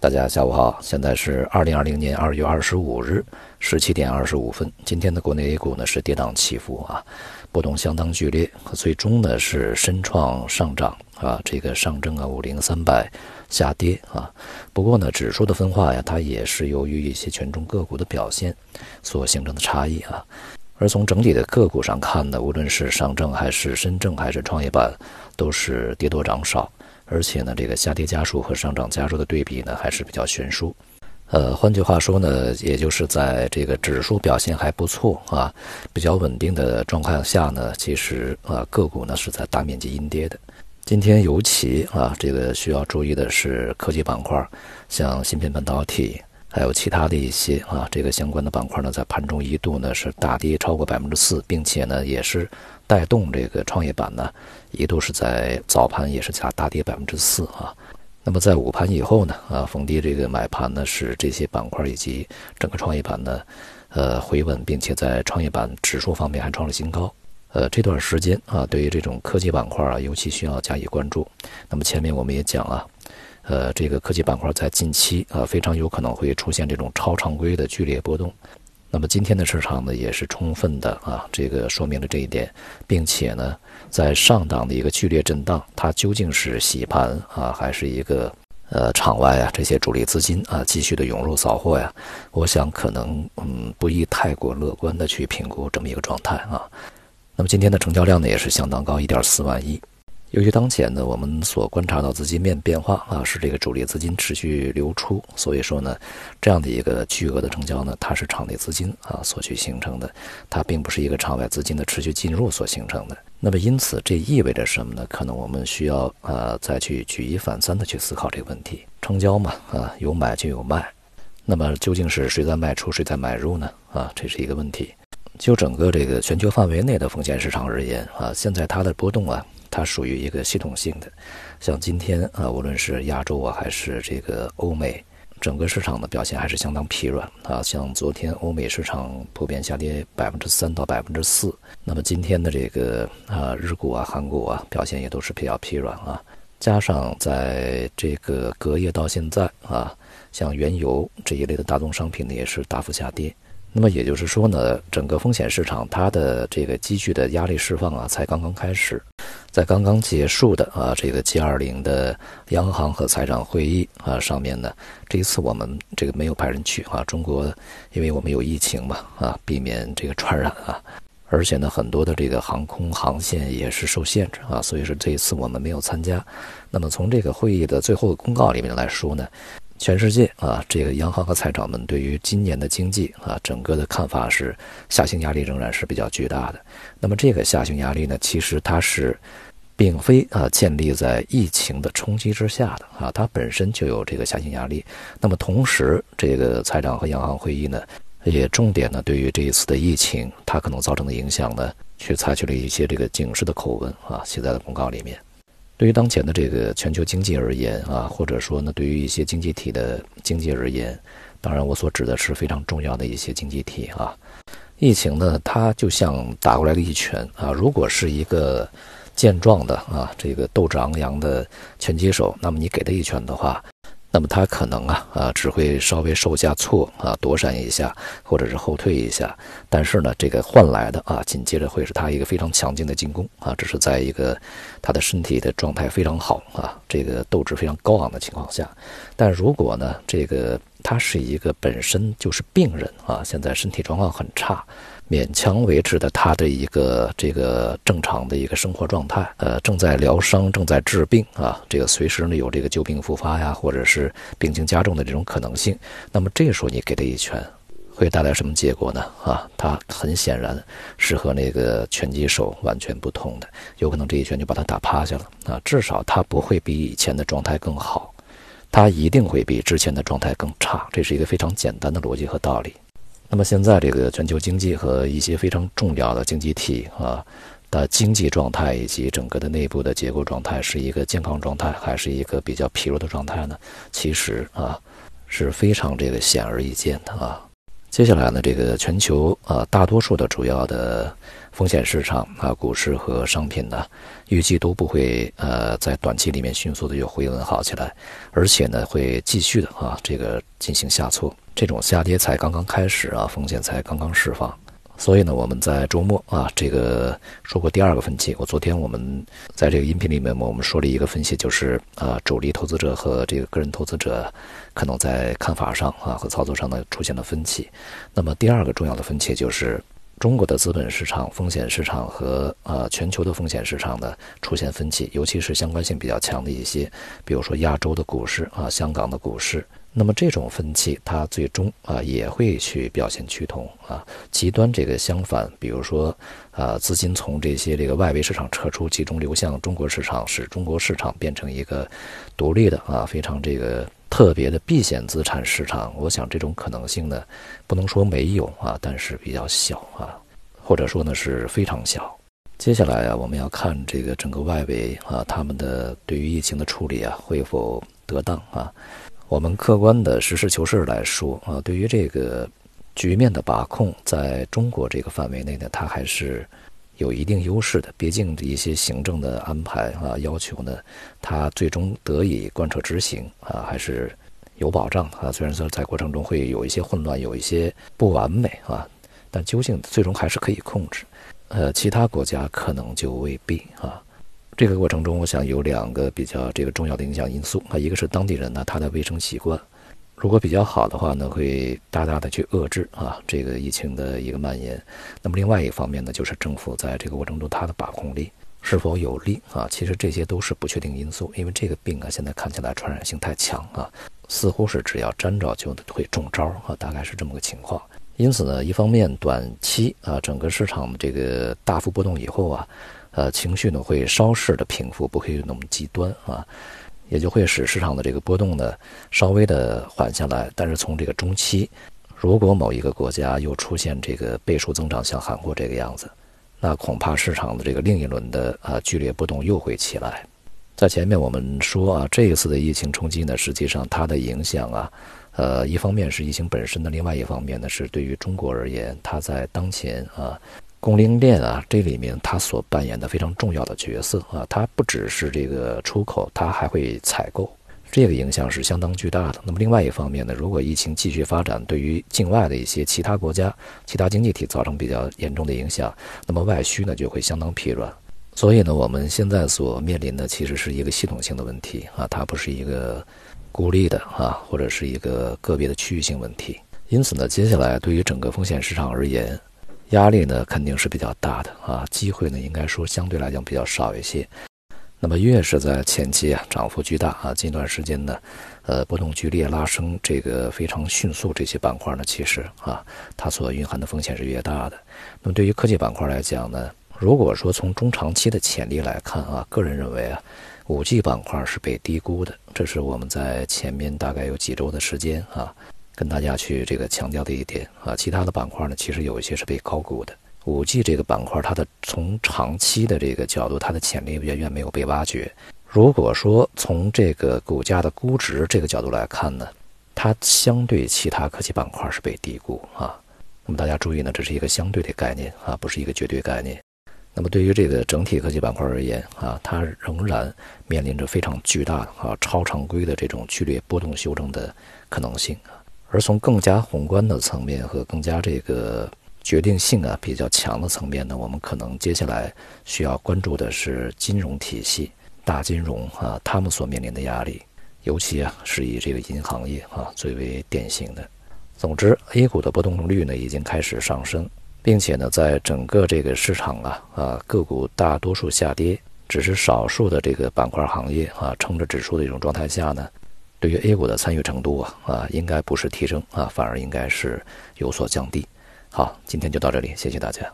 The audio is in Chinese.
大家下午好，现在是二零二零年二月二十五日十七点二十五分。今天的国内 A 股呢是跌宕起伏啊，波动相当剧烈，最终呢是深创上涨啊，这个上证啊五零三百下跌啊。不过呢，指数的分化呀，它也是由于一些权重个股的表现所形成的差异啊。而从整体的个股上看呢，无论是上证还是深证还是创业板，都是跌多涨少。而且呢，这个下跌家数和上涨家数的对比呢，还是比较悬殊。呃，换句话说呢，也就是在这个指数表现还不错啊，比较稳定的状况下呢，其实啊，个股呢是在大面积阴跌的。今天尤其啊，这个需要注意的是科技板块，像芯片半导体。还有其他的一些啊，这个相关的板块呢，在盘中一度呢是大跌超过百分之四，并且呢也是带动这个创业板呢一度是在早盘也是下大跌百分之四啊。那么在午盘以后呢啊，逢低这个买盘呢，使这些板块以及整个创业板呢呃回稳，并且在创业板指数方面还创了新高。呃，这段时间啊，对于这种科技板块啊，尤其需要加以关注。那么前面我们也讲啊。呃，这个科技板块在近期啊，非常有可能会出现这种超常规的剧烈波动。那么今天的市场呢，也是充分的啊，这个说明了这一点，并且呢，在上档的一个剧烈震荡，它究竟是洗盘啊，还是一个呃场外啊这些主力资金啊继续的涌入扫货呀？我想可能嗯不宜太过乐观的去评估这么一个状态啊。那么今天的成交量呢，也是相当高，一点四万亿。由于当前呢，我们所观察到资金面变化啊，是这个主力资金持续流出，所以说呢，这样的一个巨额的成交呢，它是场内资金啊所去形成的，它并不是一个场外资金的持续进入所形成的。那么因此，这意味着什么呢？可能我们需要呃再去举一反三的去思考这个问题。成交嘛啊，有买就有卖，那么究竟是谁在卖出，谁在买入呢？啊，这是一个问题。就整个这个全球范围内的风险市场而言啊，现在它的波动啊。它属于一个系统性的，像今天啊，无论是亚洲啊，还是这个欧美，整个市场的表现还是相当疲软啊。像昨天欧美市场普遍下跌百分之三到百分之四，那么今天的这个啊日股啊、韩股啊表现也都是比较疲软啊。加上在这个隔夜到现在啊，像原油这一类的大宗商品呢也是大幅下跌。那么也就是说呢，整个风险市场它的这个积聚的压力释放啊，才刚刚开始。在刚刚结束的啊，这个 G20 的央行和财长会议啊上面呢，这一次我们这个没有派人去啊，中国因为我们有疫情嘛啊，避免这个传染啊，而且呢，很多的这个航空航线也是受限制啊，所以说这一次我们没有参加。那么从这个会议的最后的公告里面来说呢，全世界啊，这个央行和财长们对于今年的经济啊，整个的看法是下行压力仍然是比较巨大的。那么这个下行压力呢，其实它是，并非啊建立在疫情的冲击之下的啊，它本身就有这个下行压力。那么同时，这个财长和央行会议呢，也重点呢对于这一次的疫情它可能造成的影响呢，去采取了一些这个警示的口吻啊，写在了公告里面。对于当前的这个全球经济而言啊，或者说呢，对于一些经济体的经济而言，当然我所指的是非常重要的一些经济体啊。疫情呢，它就像打过来的一拳啊！如果是一个健壮的啊，这个斗志昂扬的拳击手，那么你给他一拳的话，那么他可能啊啊只会稍微受下挫啊，躲闪一下，或者是后退一下。但是呢，这个换来的啊，紧接着会是他一个非常强劲的进攻啊！这是在一个他的身体的状态非常好啊，这个斗志非常高昂的情况下。但如果呢，这个他是一个本身就是病人啊，现在身体状况很差，勉强维持的他的一个这个正常的一个生活状态，呃，正在疗伤，正在治病啊，这个随时呢有这个旧病复发呀，或者是病情加重的这种可能性。那么这时候你给他一拳，会带来什么结果呢？啊，他很显然是和那个拳击手完全不同的，有可能这一拳就把他打趴下了啊，至少他不会比以前的状态更好。他一定会比之前的状态更差，这是一个非常简单的逻辑和道理。那么现在这个全球经济和一些非常重要的经济体啊的经济状态以及整个的内部的结构状态是一个健康状态，还是一个比较疲弱的状态呢？其实啊是非常这个显而易见的啊。接下来呢，这个全球啊，大多数的主要的风险市场啊，股市和商品呢，预计都不会呃在短期里面迅速的有回稳好起来，而且呢，会继续的啊，这个进行下挫，这种下跌才刚刚开始啊，风险才刚刚释放。所以呢，我们在周末啊，这个说过第二个分歧。我昨天我们在这个音频里面，我们说了一个分析，就是啊，主力投资者和这个个人投资者可能在看法上啊和操作上呢出现了分歧。那么第二个重要的分歧就是中国的资本市场风险市场和啊全球的风险市场呢出现分歧，尤其是相关性比较强的一些，比如说亚洲的股市啊，香港的股市。那么这种分歧，它最终啊也会去表现趋同啊。极端这个相反，比如说啊，资金从这些这个外围市场撤出，集中流向中国市场，使中国市场变成一个独立的啊非常这个特别的避险资产市场。我想这种可能性呢，不能说没有啊，但是比较小啊，或者说呢是非常小。接下来啊，我们要看这个整个外围啊，他们的对于疫情的处理啊，会否得当啊？我们客观的实事求是来说啊，对于这个局面的把控，在中国这个范围内呢，它还是有一定优势的。毕竟一些行政的安排啊要求呢，它最终得以贯彻执行啊，还是有保障的啊。虽然说在过程中会有一些混乱，有一些不完美啊，但究竟最终还是可以控制。呃，其他国家可能就未必啊。这个过程中，我想有两个比较这个重要的影响因素啊，一个是当地人呢他的卫生习惯，如果比较好的话呢，会大大的去遏制啊这个疫情的一个蔓延。那么另外一方面呢，就是政府在这个过程中它的把控力是否有利啊？其实这些都是不确定因素，因为这个病啊现在看起来传染性太强啊，似乎是只要沾着就会中招啊，大概是这么个情况。因此呢，一方面短期啊整个市场这个大幅波动以后啊。呃，情绪呢会稍事的平复，不会那么极端啊，也就会使市场的这个波动呢稍微的缓下来。但是从这个中期，如果某一个国家又出现这个倍数增长，像韩国这个样子，那恐怕市场的这个另一轮的啊剧烈波动又会起来。在前面我们说啊，这一次的疫情冲击呢，实际上它的影响啊，呃，一方面是疫情本身的，另外一方面呢是对于中国而言，它在当前啊。供应链啊，这里面它所扮演的非常重要的角色啊，它不只是这个出口，它还会采购，这个影响是相当巨大的。那么另外一方面呢，如果疫情继续发展，对于境外的一些其他国家、其他经济体造成比较严重的影响，那么外需呢就会相当疲软。所以呢，我们现在所面临的其实是一个系统性的问题啊，它不是一个孤立的啊，或者是一个个别的区域性问题。因此呢，接下来对于整个风险市场而言，压力呢肯定是比较大的啊，机会呢应该说相对来讲比较少一些。那么越是在前期啊涨幅巨大啊，近段时间呢，呃波动剧烈拉升这个非常迅速这些板块呢，其实啊它所蕴含的风险是越大的。那么对于科技板块来讲呢，如果说从中长期的潜力来看啊，个人认为啊，五 G 板块是被低估的，这是我们在前面大概有几周的时间啊。跟大家去这个强调的一点啊，其他的板块呢，其实有一些是被高估的。五 G 这个板块，它的从长期的这个角度，它的潜力远远没有被挖掘。如果说从这个股价的估值这个角度来看呢，它相对其他科技板块是被低估啊。那么大家注意呢，这是一个相对的概念啊，不是一个绝对概念。那么对于这个整体科技板块而言啊，它仍然面临着非常巨大的啊超常规的这种剧烈波动修正的可能性啊。而从更加宏观的层面和更加这个决定性啊比较强的层面呢，我们可能接下来需要关注的是金融体系、大金融啊，他们所面临的压力，尤其啊是以这个银行业啊最为典型的。总之，A 股的波动率呢已经开始上升，并且呢，在整个这个市场啊啊个股大多数下跌，只是少数的这个板块行业啊撑着指数的一种状态下呢。对于 A 股的参与程度啊啊，应该不是提升啊，反而应该是有所降低。好，今天就到这里，谢谢大家。